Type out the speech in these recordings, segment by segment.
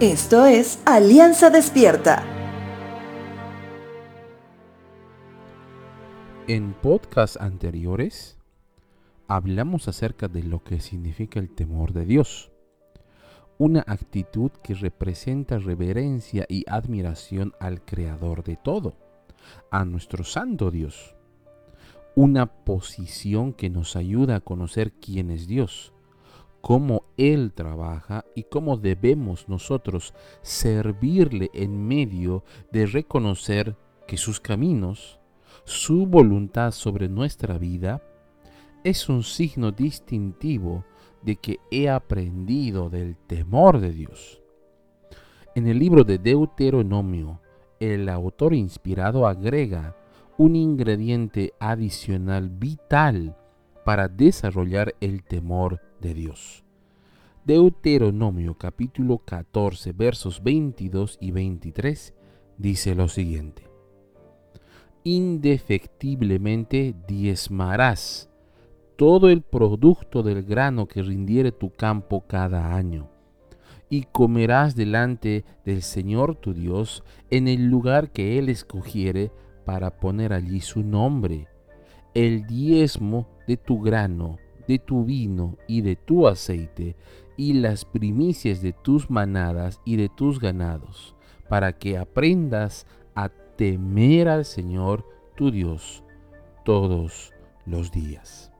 Esto es Alianza Despierta. En podcasts anteriores hablamos acerca de lo que significa el temor de Dios, una actitud que representa reverencia y admiración al Creador de todo, a nuestro Santo Dios, una posición que nos ayuda a conocer quién es Dios, cómo Él trabaja y cómo debemos nosotros servirle en medio de reconocer que sus caminos, su voluntad sobre nuestra vida, es un signo distintivo de que he aprendido del temor de Dios. En el libro de Deuteronomio, el autor inspirado agrega un ingrediente adicional vital para desarrollar el temor de Dios. Deuteronomio capítulo 14 versos 22 y 23 dice lo siguiente. Indefectiblemente diezmarás todo el producto del grano que rindiere tu campo cada año, y comerás delante del Señor tu Dios en el lugar que Él escogiere para poner allí su nombre, el diezmo de tu grano de tu vino y de tu aceite, y las primicias de tus manadas y de tus ganados, para que aprendas a temer al Señor tu Dios todos los días.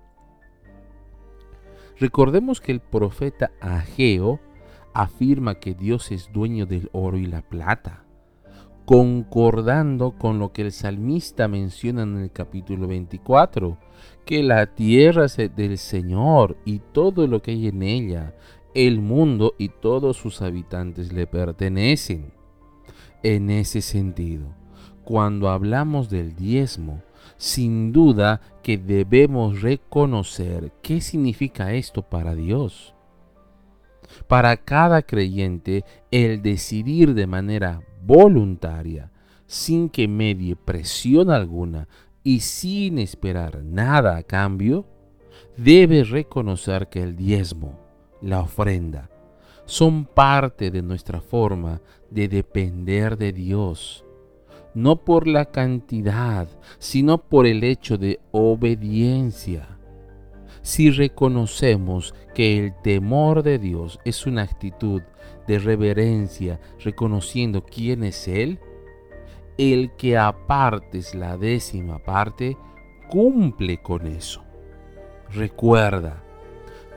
Recordemos que el profeta Ageo afirma que Dios es dueño del oro y la plata, concordando con lo que el salmista menciona en el capítulo 24, que la tierra es del Señor y todo lo que hay en ella, el mundo y todos sus habitantes le pertenecen. En ese sentido, cuando hablamos del diezmo, sin duda que debemos reconocer qué significa esto para Dios. Para cada creyente, el decidir de manera voluntaria, sin que medie presión alguna y sin esperar nada a cambio, debe reconocer que el diezmo, la ofrenda, son parte de nuestra forma de depender de Dios, no por la cantidad, sino por el hecho de obediencia. Si reconocemos que el temor de Dios es una actitud de reverencia, reconociendo quién es Él, el que apartes la décima parte cumple con eso. Recuerda,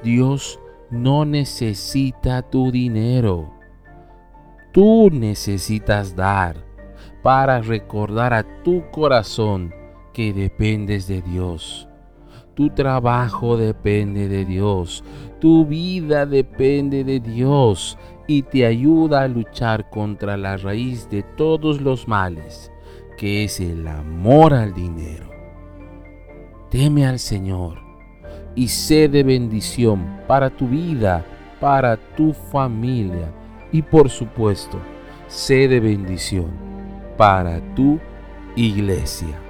Dios no necesita tu dinero. Tú necesitas dar para recordar a tu corazón que dependes de Dios. Tu trabajo depende de Dios. Tu vida depende de Dios y te ayuda a luchar contra la raíz de todos los males, que es el amor al dinero. Teme al Señor y sé de bendición para tu vida, para tu familia y por supuesto, sé de bendición para tu iglesia.